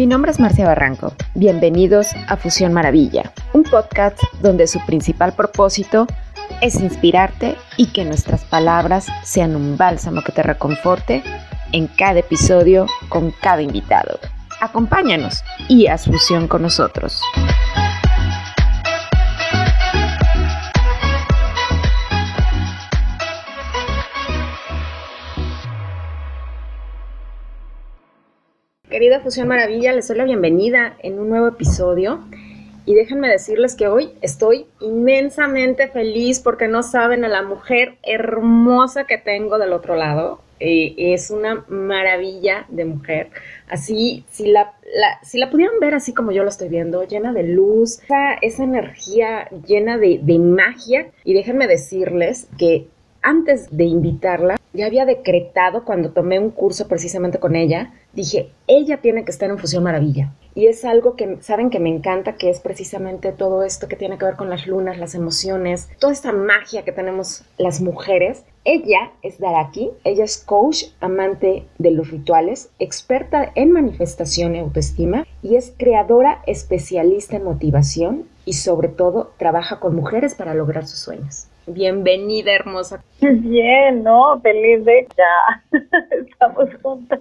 Mi nombre es Marcia Barranco. Bienvenidos a Fusión Maravilla, un podcast donde su principal propósito es inspirarte y que nuestras palabras sean un bálsamo que te reconforte en cada episodio con cada invitado. Acompáñanos y haz fusión con nosotros. Querida Fusión Maravilla, les doy la bienvenida en un nuevo episodio. Y déjenme decirles que hoy estoy inmensamente feliz porque no saben a la mujer hermosa que tengo del otro lado. Eh, es una maravilla de mujer. Así, si la, si la pudieran ver así como yo la estoy viendo, llena de luz, esa, esa energía llena de, de magia. Y déjenme decirles que antes de invitarla, ya había decretado cuando tomé un curso precisamente con ella, dije, ella tiene que estar en Fusión Maravilla. Y es algo que saben que me encanta, que es precisamente todo esto que tiene que ver con las lunas, las emociones, toda esta magia que tenemos las mujeres. Ella es Daraki, ella es coach, amante de los rituales, experta en manifestación y autoestima y es creadora especialista en motivación y sobre todo trabaja con mujeres para lograr sus sueños. Bienvenida, hermosa. Bien, ¿no? Feliz de ya estamos juntas.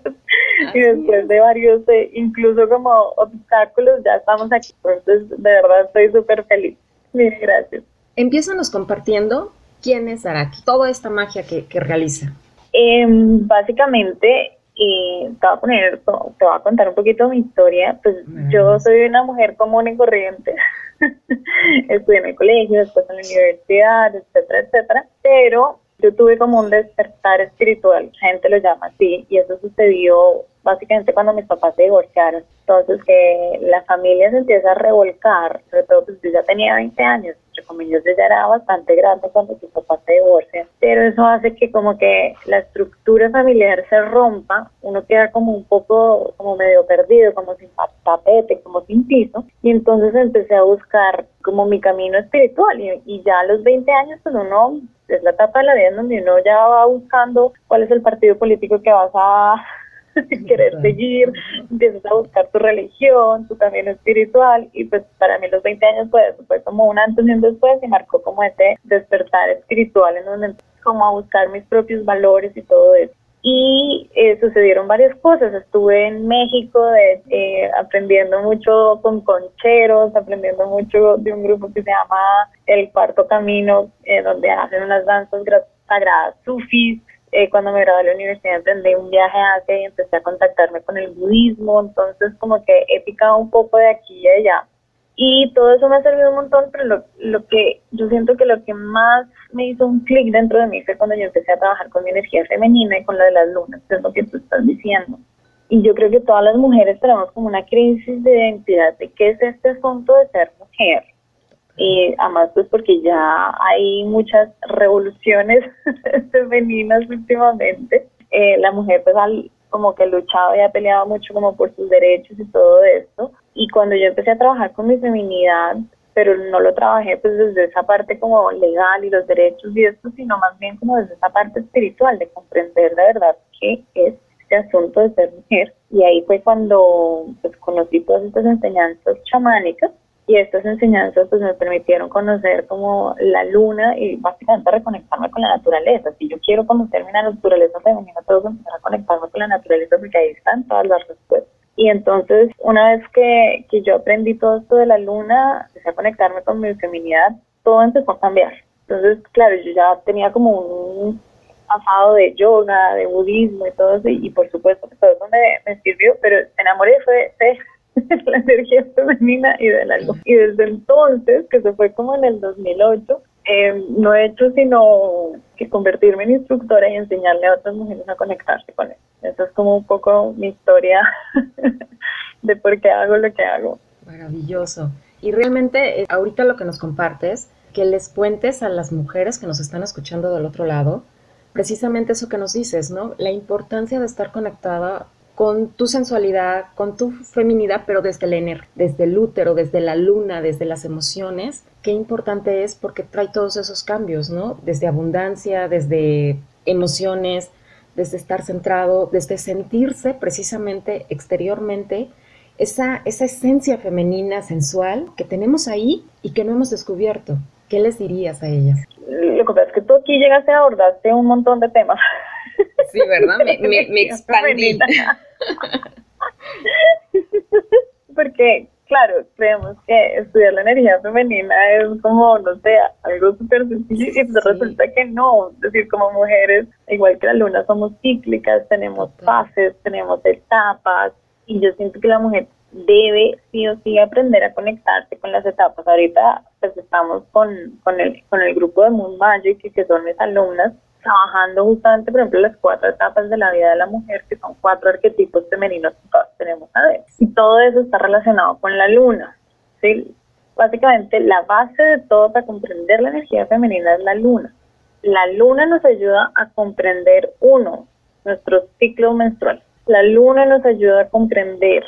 y después de varios, eh, incluso como obstáculos, ya estamos aquí. Entonces, de verdad, estoy súper feliz. Mil gracias. Empiezanos compartiendo quién es Araki, toda esta magia que, que realiza. Eh, básicamente, y te voy a poner, te voy a contar un poquito mi historia. Pues yo soy una mujer común y corriente. Estudié en el colegio, después en la universidad, etcétera, etcétera. Pero yo tuve como un despertar espiritual, gente lo llama así, y eso sucedió básicamente cuando mis papás se divorciaron. Entonces que la familia se empieza a revolcar, sobre todo pues yo ya tenía 20 años, entre comillas yo ya era bastante grande cuando mis papás se divorcian, pero eso hace que como que la estructura familiar se rompa, uno queda como un poco como medio perdido, como sin tapete, como sin piso, y entonces empecé a buscar como mi camino espiritual y, y ya a los 20 años pues uno es la etapa de la vida en donde uno ya va buscando cuál es el partido político que vas a querer seguir, empiezas a buscar tu religión, tu camino espiritual y pues para mí los 20 años fue, fue como un antes y un después y marcó como ese despertar espiritual en donde como a buscar mis propios valores y todo eso. Y eh, sucedieron varias cosas. Estuve en México de, eh, aprendiendo mucho con concheros, aprendiendo mucho de un grupo que se llama El Cuarto Camino, eh, donde hacen unas danzas sagradas sufis. Eh, cuando me gradué de la universidad emprendí un viaje a Asia y empecé a contactarme con el budismo, entonces como que he picado un poco de aquí y de allá. Y todo eso me ha servido un montón, pero lo, lo que yo siento que lo que más me hizo un clic dentro de mí fue cuando yo empecé a trabajar con mi energía femenina y con la de las lunas, que es lo que tú estás diciendo. Y yo creo que todas las mujeres tenemos como una crisis de identidad de qué es este asunto de ser mujer y además pues porque ya hay muchas revoluciones femeninas últimamente. Eh, la mujer pues al, como que luchado y ha peleado mucho como por sus derechos y todo esto. Y cuando yo empecé a trabajar con mi feminidad, pero no lo trabajé pues desde esa parte como legal y los derechos y esto, sino más bien como desde esa parte espiritual, de comprender la verdad qué es este asunto de ser mujer. Y ahí fue cuando pues conocí todas estas enseñanzas chamánicas y estas enseñanzas pues me permitieron conocer como la luna y básicamente reconectarme con la naturaleza. Si yo quiero conocer mi naturaleza femenina, tengo que empezar a conectarme con la naturaleza porque ahí están todas las respuestas. Y entonces, una vez que, que yo aprendí todo esto de la luna, empecé a conectarme con mi feminidad, todo empezó a cambiar. Entonces, claro, yo ya tenía como un pasado de yoga, de budismo y todo eso, y, por supuesto que todo eso me, me sirvió, pero me enamoré fue de la energía femenina y de la luz. Y desde entonces, que se fue como en el 2008, eh, no he hecho sino que convertirme en instructora y enseñarle a otras mujeres a conectarse con él. Esa es como un poco mi historia de por qué hago lo que hago. Maravilloso. Y realmente eh, ahorita lo que nos compartes, que les cuentes a las mujeres que nos están escuchando del otro lado, precisamente eso que nos dices, ¿no? La importancia de estar conectada con tu sensualidad, con tu feminidad, pero desde el ener, desde el útero, desde la luna, desde las emociones. Qué importante es porque trae todos esos cambios, ¿no? Desde abundancia, desde emociones, desde estar centrado, desde sentirse precisamente exteriormente esa, esa esencia femenina sensual que tenemos ahí y que no hemos descubierto. ¿Qué les dirías a ellas? Lo que pasa es que tú aquí llegaste a abordaste un montón de temas. Sí, ¿verdad? Me, me, expandí. Porque, claro, creemos que estudiar la energía femenina es como, no sé, algo súper sencillo y pues resulta que no. Es decir, como mujeres, igual que la luna, somos cíclicas, tenemos fases, tenemos etapas y yo siento que la mujer debe sí o sí aprender a conectarse con las etapas. Ahorita pues estamos con, con, el, con el grupo de Moon Magic, que son mis alumnas, trabajando justamente, por ejemplo, las cuatro etapas de la vida de la mujer, que son cuatro arquetipos femeninos que todos tenemos a ver. Y todo eso está relacionado con la luna. ¿sí? Básicamente, la base de todo para comprender la energía femenina es la luna. La luna nos ayuda a comprender, uno, nuestro ciclo menstrual. La luna nos ayuda a comprender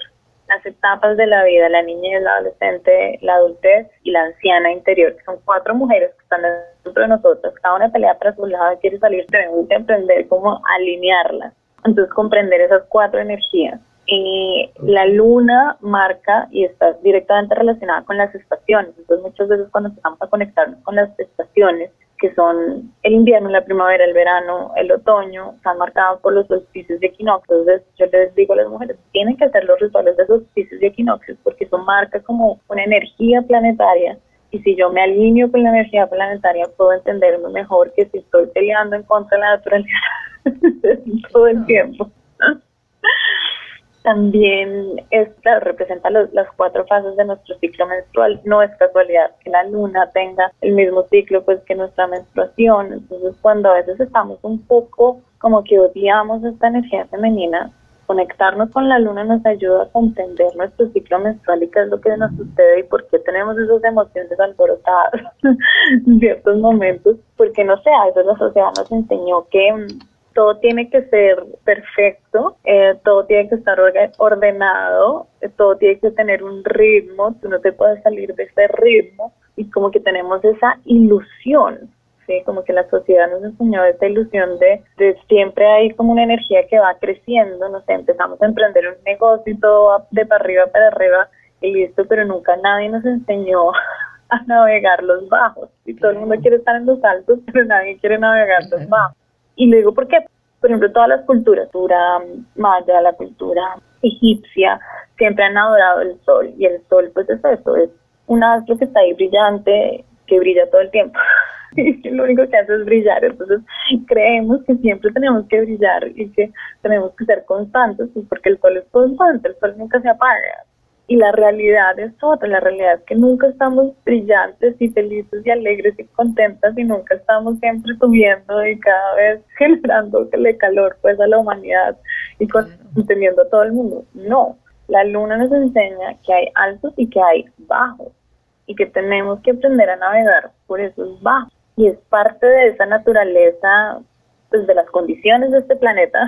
las etapas de la vida, la niñez, la adolescente, la adultez y la anciana interior, que son cuatro mujeres que están dentro de nosotros, cada una pelea para su lado y quiere salir, tenemos que aprender cómo alinearlas. Entonces, comprender esas cuatro energías. Y la luna marca y está directamente relacionada con las estaciones. Entonces, muchas veces cuando empezamos a conectarnos con las estaciones, que son el invierno, la primavera, el verano, el otoño, están marcados por los solsticios y equinoccios. Entonces, yo les digo a las mujeres, tienen que hacer los rituales de solsticios y equinoccios porque eso marca como una energía planetaria. Y si yo me alineo con la energía planetaria, puedo entenderme mejor que si estoy peleando en contra de la naturaleza todo el tiempo también es, representa las cuatro fases de nuestro ciclo menstrual. No es casualidad que la luna tenga el mismo ciclo pues que nuestra menstruación. Entonces, cuando a veces estamos un poco como que odiamos esta energía femenina, conectarnos con la luna nos ayuda a comprender nuestro ciclo menstrual y qué es lo que nos sucede y por qué tenemos esas emociones alborotadas en ciertos momentos, porque no sé, a veces la sociedad nos enseñó que todo tiene que ser perfecto, eh, todo tiene que estar ordenado, eh, todo tiene que tener un ritmo, tú no te puedes salir de ese ritmo y como que tenemos esa ilusión, ¿sí? como que la sociedad nos enseñó esa ilusión de, de siempre hay como una energía que va creciendo, no sé, empezamos a emprender un negocio y todo va de para arriba para arriba y listo, pero nunca nadie nos enseñó a navegar los bajos y todo el mundo quiere estar en los altos, pero nadie quiere navegar los bajos. Y lo digo porque, por ejemplo, todas las culturas, la cultura maya, la cultura egipcia, siempre han adorado el sol. Y el sol, pues es eso, es un astro que está ahí brillante, que brilla todo el tiempo. y lo único que hace es brillar. Entonces, creemos que siempre tenemos que brillar y que tenemos que ser constantes, pues, porque el sol es constante, el sol nunca se apaga y la realidad es otra, la realidad es que nunca estamos brillantes y felices y alegres y contentas y nunca estamos siempre subiendo y cada vez generándole calor pues a la humanidad y conteniendo a todo el mundo. No, la luna nos enseña que hay altos y que hay bajos y que tenemos que aprender a navegar por esos bajos. Y es parte de esa naturaleza pues de las condiciones de este planeta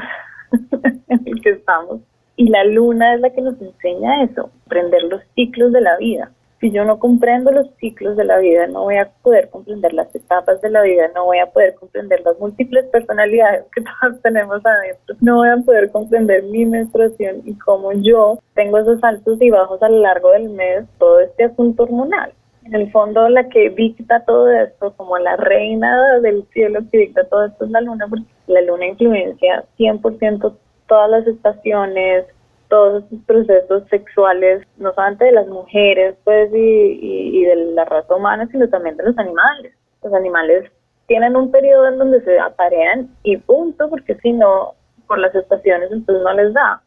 en el que estamos y la luna es la que nos enseña eso, aprender los ciclos de la vida. Si yo no comprendo los ciclos de la vida, no voy a poder comprender las etapas de la vida, no voy a poder comprender las múltiples personalidades que todas tenemos adentro, no voy a poder comprender mi menstruación y cómo yo tengo esos altos y bajos a lo largo del mes, todo este asunto hormonal. En el fondo, la que dicta todo esto, como la reina del cielo que dicta todo esto es la luna, porque la luna influencia 100% todas las estaciones, todos estos procesos sexuales, no solamente de las mujeres, pues, y, y, de la raza humana, sino también de los animales. Los animales tienen un periodo en donde se aparean y punto, porque si no, por las estaciones, entonces no les da.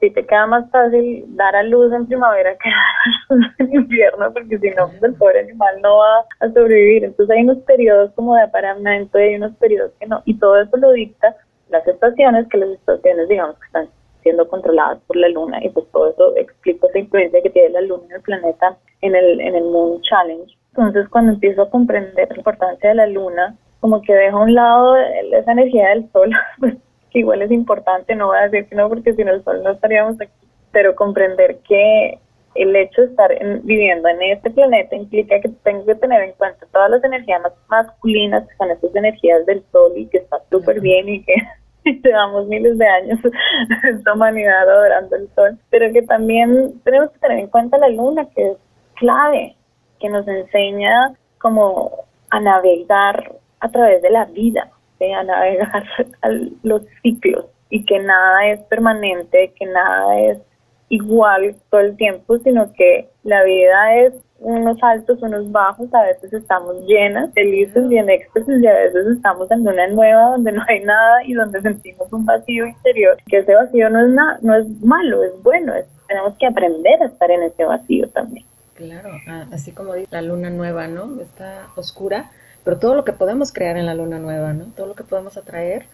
Si te queda más fácil dar a luz en primavera que dar a luz en invierno, porque si no, pues, el pobre animal no va a sobrevivir. Entonces hay unos periodos como de apareamiento y hay unos periodos que no. Y todo eso lo dicta las estaciones, que las estaciones digamos que están siendo controladas por la luna y pues todo eso explica esa influencia que tiene la luna en el planeta en el, en el Moon Challenge. Entonces cuando empiezo a comprender la importancia de la luna, como que dejo a un lado esa energía del sol, pues que igual es importante, no voy a decir que no porque si no el sol no estaríamos aquí, pero comprender que el hecho de estar viviendo en este planeta implica que tengo que tener en cuenta todas las energías masculinas, que son esas energías del sol y que está súper bien y que llevamos miles de años esta humanidad adorando el sol, pero que también tenemos que tener en cuenta la luna, que es clave, que nos enseña como a navegar a través de la vida, a navegar los ciclos y que nada es permanente, que nada es igual todo el tiempo, sino que la vida es unos altos, unos bajos, a veces estamos llenas, felices y en éxtasis y a veces estamos en una nueva donde no hay nada y donde sentimos un vacío interior, que ese vacío no es nada, no es malo, es bueno, tenemos que aprender a estar en ese vacío también. Claro, así como dice la luna nueva, ¿no? Está oscura, pero todo lo que podemos crear en la luna nueva, ¿no? Todo lo que podemos atraer.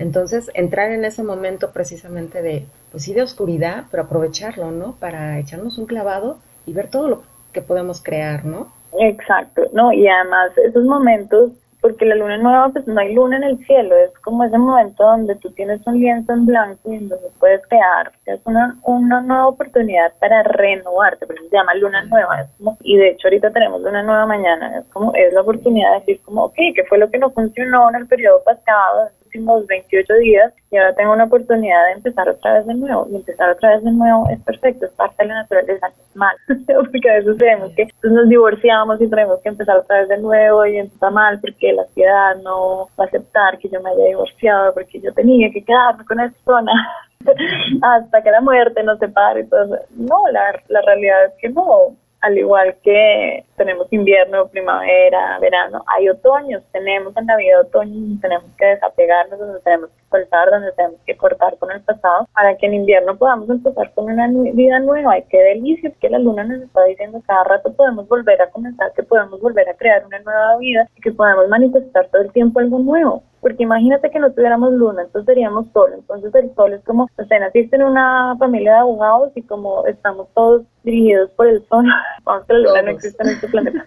Entonces, entrar en ese momento precisamente de, pues sí, de oscuridad, pero aprovecharlo, ¿no? Para echarnos un clavado y ver todo lo que podemos crear, ¿no? Exacto, ¿no? Y además esos momentos porque la luna nueva, pues no hay luna en el cielo, es como ese momento donde tú tienes un lienzo en blanco y donde puedes crear, es una, una nueva oportunidad para renovarte, pero se llama luna nueva, es como, y de hecho ahorita tenemos luna nueva mañana, es como, es la oportunidad de decir como, ok, ¿qué fue lo que no funcionó en el periodo pasado? Últimos 28 días y ahora tengo una oportunidad de empezar otra vez de nuevo. Y empezar otra vez de nuevo es perfecto, es parte de la naturaleza, es mal. porque a veces creemos que nos divorciamos y tenemos que empezar otra vez de nuevo y está mal porque la sociedad no va a aceptar que yo me haya divorciado porque yo tenía que quedarme con esa persona hasta que la muerte nos separe y todo eso. No, la, la realidad es que no al igual que tenemos invierno, primavera, verano, hay otoños, tenemos en la vida otoño tenemos que desapegarnos, donde tenemos que soltar, donde tenemos que cortar con el pasado, para que en invierno podamos empezar con una vida nueva. Y qué delicia, que la luna nos está diciendo cada rato podemos volver a comenzar, que podemos volver a crear una nueva vida y que podemos manifestar todo el tiempo algo nuevo porque imagínate que no tuviéramos luna, entonces seríamos sol, entonces el sol es como, o sea, naciste en una familia de abogados y como estamos todos dirigidos por el sol, que la luna no existe en este planeta,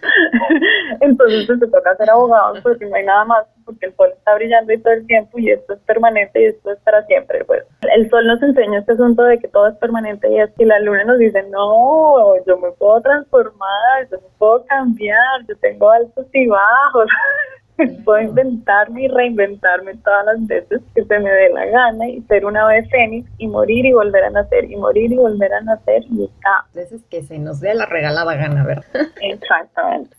entonces pues, te toca ser abogados porque no hay nada más, porque el sol está brillando y todo el tiempo y esto es permanente y esto es para siempre, pues. El sol nos enseña este asunto de que todo es permanente y es que la luna nos dice, no, yo me puedo transformar, yo me puedo cambiar, yo tengo altos y bajos, Puedo inventarme y reinventarme todas las veces que se me dé la gana y ser una vez fénix y morir y volver a nacer y morir y volver a nacer y está. Veces que se nos dé la regalada gana, ¿verdad? Exactamente.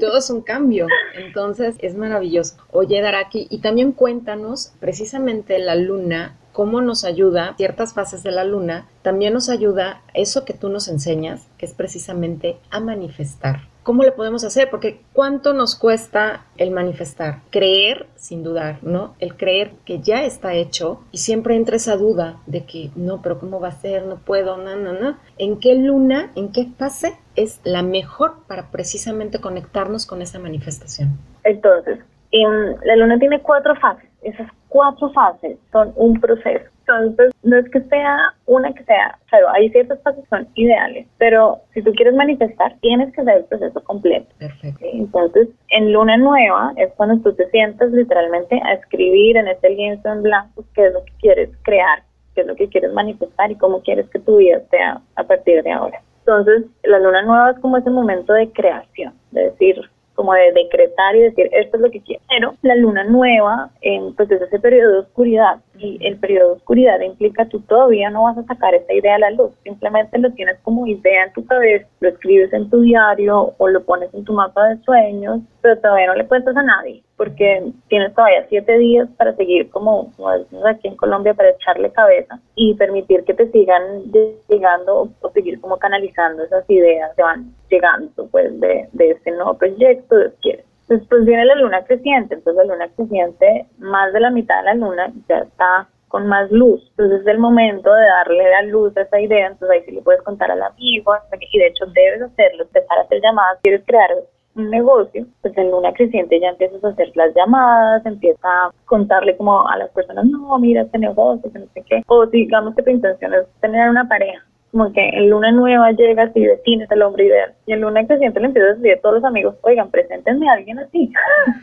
todo es un cambio, entonces es maravilloso. Oye, Daraki, y también cuéntanos precisamente la luna cómo nos ayuda, ciertas fases de la luna, también nos ayuda eso que tú nos enseñas, que es precisamente a manifestar. ¿Cómo le podemos hacer? Porque ¿cuánto nos cuesta el manifestar? Creer sin dudar, ¿no? El creer que ya está hecho y siempre entra esa duda de que no, pero ¿cómo va a ser? No puedo, no, no, no. ¿En qué luna, en qué fase es la mejor para precisamente conectarnos con esa manifestación? Entonces, la luna tiene cuatro fases. Esas cuatro fases son un proceso. Entonces, no es que sea una que sea, claro, hay ciertas fases que son ideales, pero si tú quieres manifestar, tienes que hacer el proceso completo. Perfecto. Entonces, en luna nueva es cuando tú te sientas literalmente a escribir en este lienzo en blanco qué es lo que quieres crear, qué es lo que quieres manifestar y cómo quieres que tu vida sea a partir de ahora. Entonces, la luna nueva es como ese momento de creación, de decir, como de decretar y decir esto es lo que quiero. Pero la luna nueva, pues es ese periodo de oscuridad y el periodo de oscuridad implica tú todavía no vas a sacar esta idea a la luz, simplemente lo tienes como idea en tu cabeza, lo escribes en tu diario o lo pones en tu mapa de sueños, pero todavía no le cuentas a nadie porque tienes todavía siete días para seguir como, como decimos aquí en Colombia, para echarle cabeza y permitir que te sigan llegando o, seguir como canalizando esas ideas que van llegando pues de, de este nuevo proyecto, Dios quiere. Después viene la luna creciente, entonces la luna creciente, más de la mitad de la luna ya está con más luz. Entonces es el momento de darle la luz a esa idea, entonces ahí sí le puedes contar al amigo, y de hecho debes hacerlo, empezar a hacer llamadas, quieres crear un negocio, pues en luna creciente ya empiezas a hacer las llamadas, empieza a contarle como a las personas, no, mira este negocio, que no sé qué, o digamos que tu intención es tener una pareja, como que en luna nueva llegas y defines el hombre ideal. Y en luna creciente le empiezas a decir a todos los amigos, oigan, preséntenme a alguien así.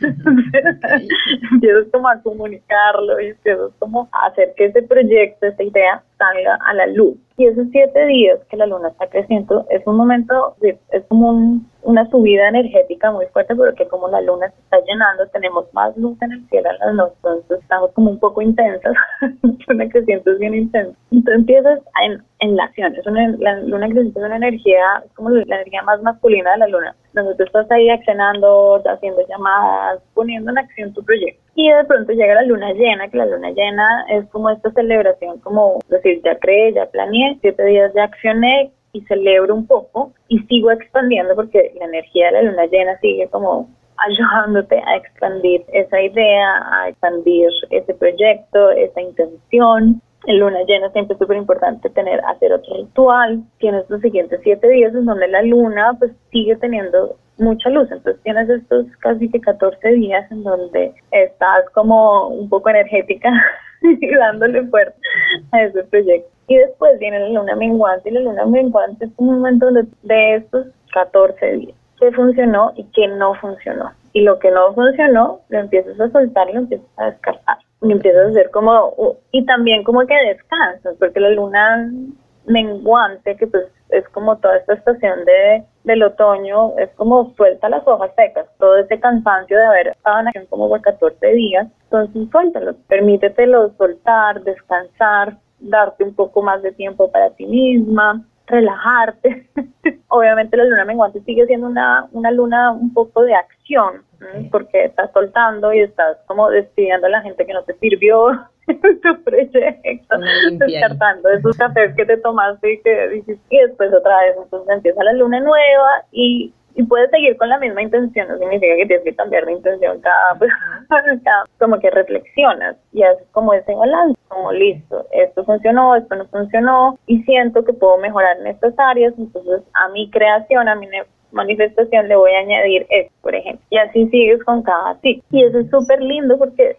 empiezas como a comunicarlo y empiezas como a hacer que ese proyecto, esta idea, salga a la luz. Y esos siete días que la luna está creciendo es un momento, de, es como una subida energética muy fuerte porque como la luna se está llenando, tenemos más luz en el cielo en las noches, entonces estamos como un poco intensas, luna creciente es bien intensa. Entonces empiezas en, en la acción, es una, la luna creciente es una energía, es como la energía más masculina de la luna, donde tú estás ahí accionando, haciendo llamadas, poniendo en acción tu proyecto. Y de pronto llega la luna llena, que la luna llena es como esta celebración, como decir, ya creé, ya planeé, siete días ya accioné y celebro un poco y sigo expandiendo porque la energía de la luna llena sigue como ayudándote a expandir esa idea, a expandir ese proyecto, esa intención. En luna llena siempre es súper importante tener, hacer otro ritual. Tienes los siguientes siete días en donde la luna pues sigue teniendo mucha luz. Entonces tienes estos casi que 14 días en donde estás como un poco energética y dándole fuerza a ese proyecto. Y después viene la luna menguante y la luna menguante es un momento de, de estos 14 días. ¿Qué funcionó y qué no funcionó? Y lo que no funcionó, lo empiezas a soltar y lo empiezas a descartar. Y empiezas a hacer como, y también como que descansas, porque la luna menguante, que pues es como toda esta estación de, del otoño, es como suelta las hojas secas, todo ese cansancio de haber estado en acción como por 14 días, entonces suéltalo, permítetelo soltar, descansar, darte un poco más de tiempo para ti misma, relajarte. Obviamente la luna menguante sigue siendo una, una luna un poco de acción, porque estás soltando y estás como despidiendo a la gente que no te sirvió tu proyecto, descartando esos cafés que te tomaste y que dices, y después otra vez, entonces empieza la luna nueva y y puedes seguir con la misma intención, no significa que tienes que cambiar de intención cada, cada como que reflexionas y haces como ese balance, como listo, esto funcionó, esto no funcionó y siento que puedo mejorar en estas áreas, entonces a mi creación, a mi manifestación le voy a añadir esto, por ejemplo, y así sigues con cada tip. Y eso es súper lindo porque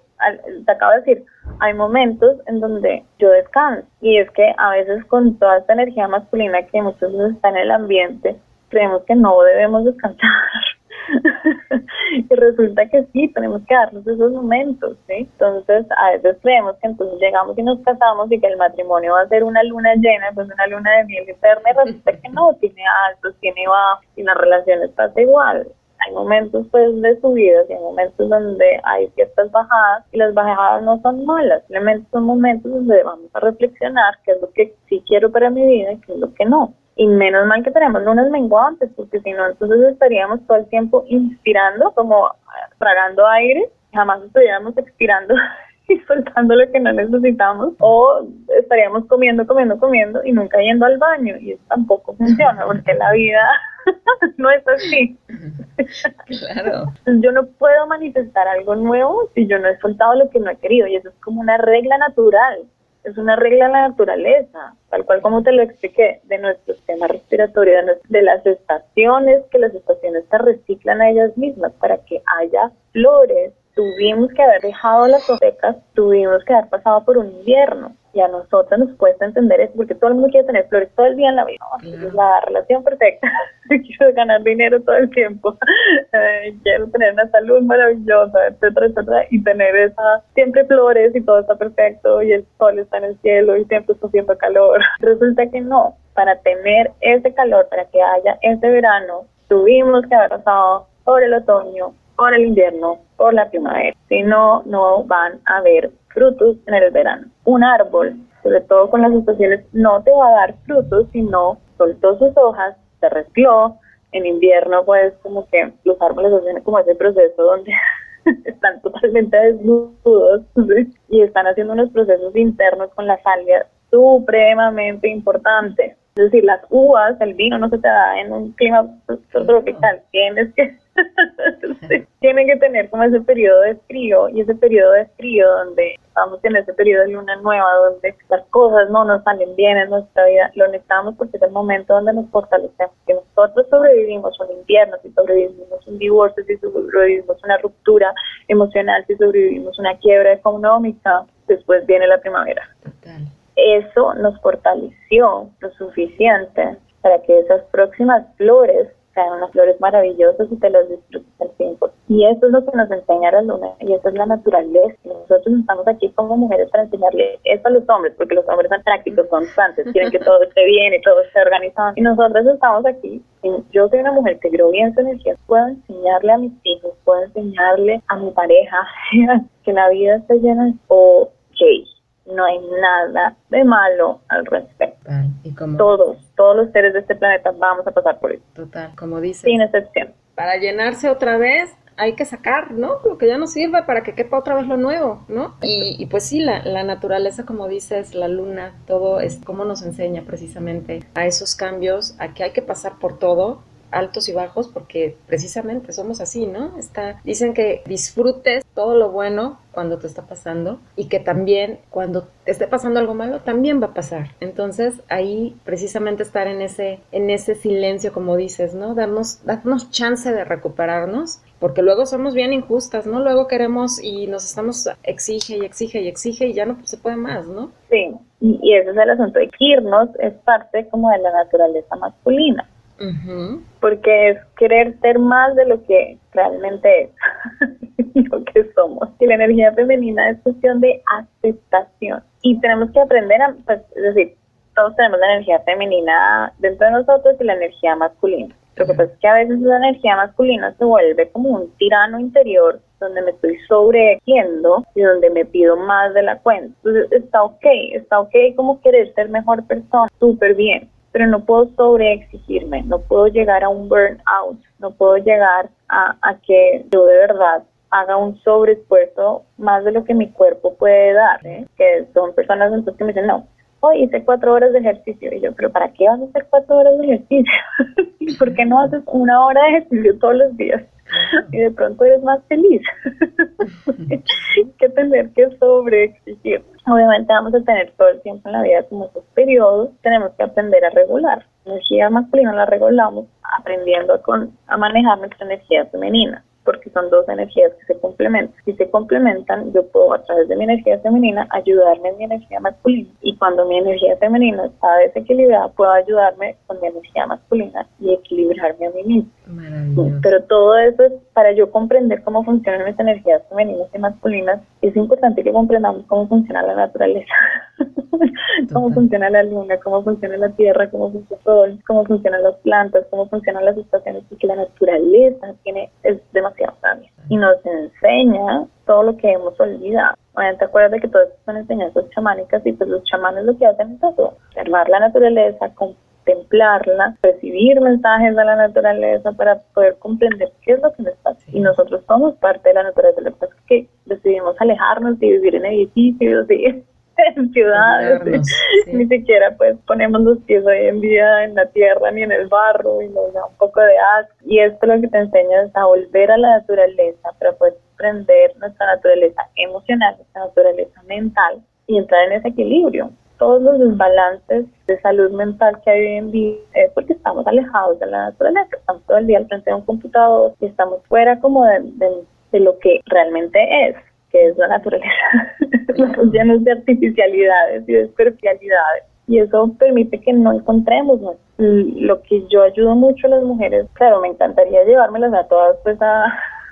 te acabo de decir, hay momentos en donde yo descanso y es que a veces con toda esta energía masculina que muchas veces está en el ambiente, creemos que no debemos descansar. y resulta que sí, tenemos que darnos esos momentos, ¿sí? Entonces, a veces creemos que entonces llegamos y nos casamos y que el matrimonio va a ser una luna llena, pues una luna de miel eterna, y resulta que no, tiene altos, tiene bajos, y la relación está igual. Hay momentos pues de subidas y hay momentos donde hay ciertas bajadas y las bajadas no son malas, simplemente son momentos donde vamos a reflexionar qué es lo que sí quiero para mi vida y qué es lo que no. Y menos mal que tenemos lunas menguantes, porque si no, entonces estaríamos todo el tiempo inspirando, como tragando aire, jamás estaríamos expirando y soltando lo que no necesitamos, o estaríamos comiendo, comiendo, comiendo y nunca yendo al baño, y eso tampoco funciona, porque la vida no es así. Claro. Yo no puedo manifestar algo nuevo si yo no he soltado lo que no he querido, y eso es como una regla natural es una regla de la naturaleza, tal cual como te lo expliqué, de nuestro sistema respiratorio, de, las estaciones, que las estaciones se reciclan a ellas mismas para que haya flores. Tuvimos que haber dejado las secas, tuvimos que haber pasado por un invierno y a nosotros nos cuesta entender eso porque todo el mundo quiere tener flores todo el día en la vida. Es la relación perfecta. quiero ganar dinero todo el tiempo. Eh, quiero tener una salud maravillosa, etcétera, etcétera. Y tener esa, siempre flores y todo está perfecto y el sol está en el cielo y siempre está haciendo calor. Resulta que no. Para tener ese calor, para que haya ese verano, tuvimos que haber pasado por el otoño, por el invierno, por la primavera. Si no, no van a haber frutos en el verano. Un árbol, sobre todo con las estaciones, no te va a dar frutos si no soltó sus hojas, se recicló. En invierno, pues, como que los árboles hacen como ese proceso donde están totalmente desnudos y están haciendo unos procesos internos con la salvia supremamente importantes. Es decir, las uvas, el vino no se te da en un clima tropical, tienes que tienen que tener como ese periodo de frío y ese periodo de frío donde estamos en ese periodo de luna nueva donde las cosas no nos salen bien en nuestra vida, lo necesitamos porque es el momento donde nos fortalecemos, que nosotros sobrevivimos un invierno, si sobrevivimos un divorcio, si sobrevivimos una ruptura emocional, si sobrevivimos una quiebra económica, después viene la primavera. Eso nos fortaleció lo suficiente para que esas próximas flores sean unas flores maravillosas y te las disfrutes al 100%. Y eso es lo que nos enseña la luna y eso es la naturaleza. Nosotros estamos aquí como mujeres para enseñarle eso a los hombres, porque los hombres son prácticos, constantes, quieren que todo esté bien y todo esté organizado. Y nosotros estamos aquí. Yo soy una mujer que creo bien su energía, puedo enseñarle a mis hijos, puedo enseñarle a mi pareja que la vida está llena de ok, no hay nada de malo al respecto. Y como todos, todos los seres de este planeta vamos a pasar por eso. Total, como dice. Sin excepción. Para llenarse otra vez hay que sacar, ¿no? Lo que ya no sirve para que quepa otra vez lo nuevo, ¿no? Y, pues sí, la, la, naturaleza, como dices, la luna, todo es como nos enseña precisamente a esos cambios, a que hay que pasar por todo, altos y bajos, porque precisamente somos así, ¿no? Está, dicen que disfrutes todo lo bueno cuando te está pasando y que también cuando te esté pasando algo malo también va a pasar. Entonces ahí precisamente estar en ese, en ese silencio, como dices, ¿no? Darnos, darnos chance de recuperarnos porque luego somos bien injustas, ¿no? Luego queremos y nos estamos exige y exige y exige y ya no se puede más, ¿no? Sí, y ese es el asunto de irnos es parte como de la naturaleza masculina. Porque es querer ser más de lo que realmente es, lo que somos. Y la energía femenina es cuestión de aceptación. Y tenemos que aprender a, pues, es decir, todos tenemos la energía femenina dentro de nosotros y la energía masculina. Lo que pasa es que a veces la energía masculina se vuelve como un tirano interior donde me estoy sobreexigiendo y donde me pido más de la cuenta. Entonces está ok, está ok como querer ser mejor persona, súper bien, pero no puedo sobreexigirme, no puedo llegar a un burnout, no puedo llegar a, a que yo de verdad haga un sobreesfuerzo más de lo que mi cuerpo puede dar, ¿eh? que son personas entonces que me dicen, no, hoy hice cuatro horas de ejercicio. Y yo, pero ¿para qué vas a hacer cuatro horas de ejercicio? ¿Por qué no haces una hora de ejercicio todos los días? Y de pronto eres más feliz que tener que sobreexigir. Obviamente vamos a tener todo el tiempo en la vida como esos periodos, tenemos que aprender a regular. La energía masculina la regulamos aprendiendo con, a manejar nuestra energía femenina porque son dos energías que se complementan. Si se complementan, yo puedo a través de mi energía femenina ayudarme en mi energía masculina. Y cuando mi energía femenina está desequilibrada, puedo ayudarme con mi energía masculina y equilibrarme a mí Pero todo eso es para yo comprender cómo funcionan mis energías femeninas y masculinas. Es importante que comprendamos cómo funciona la naturaleza, cómo funciona la luna, cómo funciona la tierra, cómo funciona el sol, cómo funcionan las plantas, cómo funcionan las estaciones, porque la naturaleza tiene, es demasiado sabia y nos enseña todo lo que hemos olvidado. Bueno, te acuerdas de que todas son enseñanzas chamánicas y pues los chamanes lo que hacen es eso, observar la naturaleza, contemplarla, recibir mensajes de la naturaleza para poder comprender qué es lo que nos pasa. Y nosotros somos parte de la naturaleza. Lo que pasa es que decidimos alejarnos y vivir en edificios y en ciudades. Ni siquiera pues ponemos los pies hoy en día en la tierra ni en el barro y nos da un poco de asco. Y esto lo que te enseña es a volver a la naturaleza para poder comprender nuestra naturaleza emocional, nuestra naturaleza mental y entrar en ese equilibrio todos los desbalances de salud mental que hay hoy en día es porque estamos alejados de la naturaleza, estamos todo el día al frente de un computador y estamos fuera como de, de, lo que realmente es, que es la naturaleza. estamos llenos de artificialidades y de superficialidades y eso permite que no encontremos lo que yo ayudo mucho a las mujeres claro me encantaría llevármelas a todas pues a,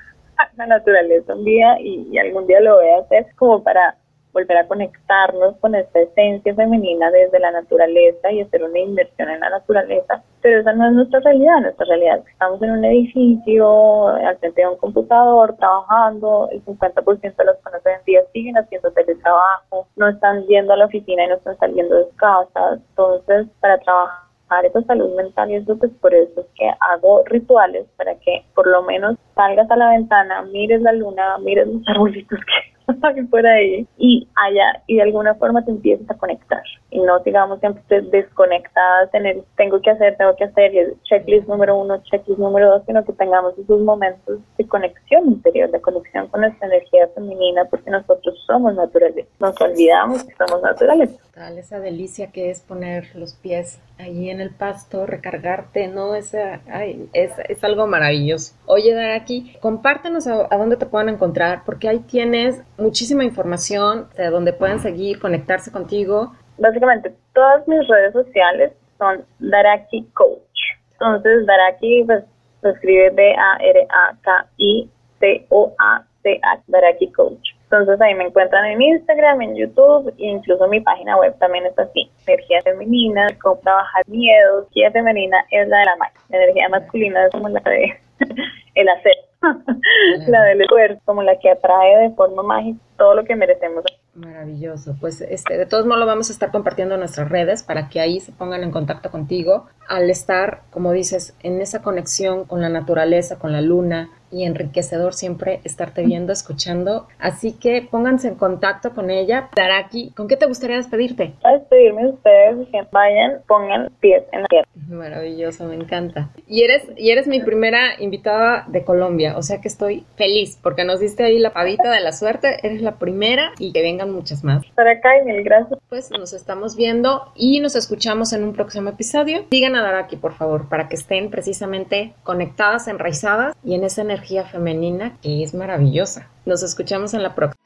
la naturaleza un día y, y, algún día lo voy a hacer como para volver a conectarnos con esta esencia femenina desde la naturaleza y hacer una inversión en la naturaleza. Pero esa no es nuestra realidad. Nuestra realidad es que estamos en un edificio, al frente de un computador, trabajando. El 50% de las personas hoy en día siguen haciendo teletrabajo, no están yendo a la oficina y no están saliendo de casa. Entonces, para trabajar esa salud mental y eso pues por eso es que hago rituales para que por lo menos salgas a la ventana, mires la luna, mires los arbolitos que por ahí. Y allá y de alguna forma te empiezas a conectar. Y no sigamos siempre desconectadas en el tengo que hacer, tengo que hacer y el checklist número uno, checklist número dos, sino que tengamos esos momentos de conexión interior, de conexión con nuestra energía femenina porque nosotros somos naturales, nos olvidamos que somos naturales. Tal, esa delicia que es poner los pies ahí en el pasto, recargarte, ¿no? Esa, ay, es, es algo maravilloso. Oye, aquí compártenos a, dónde te pueden encontrar porque ahí tienes muchísima información de donde pueden seguir, conectarse contigo. Básicamente, todas mis redes sociales son Daraki Coach. Entonces, Daraki pues, se escribe D-A-R-A-K-I C-O-A-C-H, Daraki Coach. Entonces ahí me encuentran en Instagram, en YouTube, e incluso mi página web también es así. Energía femenina, cómo trabajar miedos. Energía femenina es la de la magia. energía masculina es como la de el hacer. la del esfuerzo, como la que atrae de forma mágica todo lo que merecemos. Maravilloso. Pues este, de todos modos lo vamos a estar compartiendo en nuestras redes para que ahí se pongan en contacto contigo. Al estar, como dices, en esa conexión con la naturaleza, con la luna, y enriquecedor siempre estarte viendo, escuchando. Así que pónganse en contacto con ella. Daraki, ¿con qué te gustaría despedirte? A despedirme de ustedes, que vayan, pongan pies en la tierra. Maravilloso, me encanta. Y eres, y eres mi primera invitada de Colombia, o sea que estoy feliz porque nos diste ahí la pavita de la suerte. Eres la primera y que vengan muchas más. Para acá y mil gracias. Pues nos estamos viendo y nos escuchamos en un próximo episodio. Sigan a Daraki, por favor, para que estén precisamente conectadas, enraizadas y en esa energía femenina que es maravillosa. Nos escuchamos en la próxima.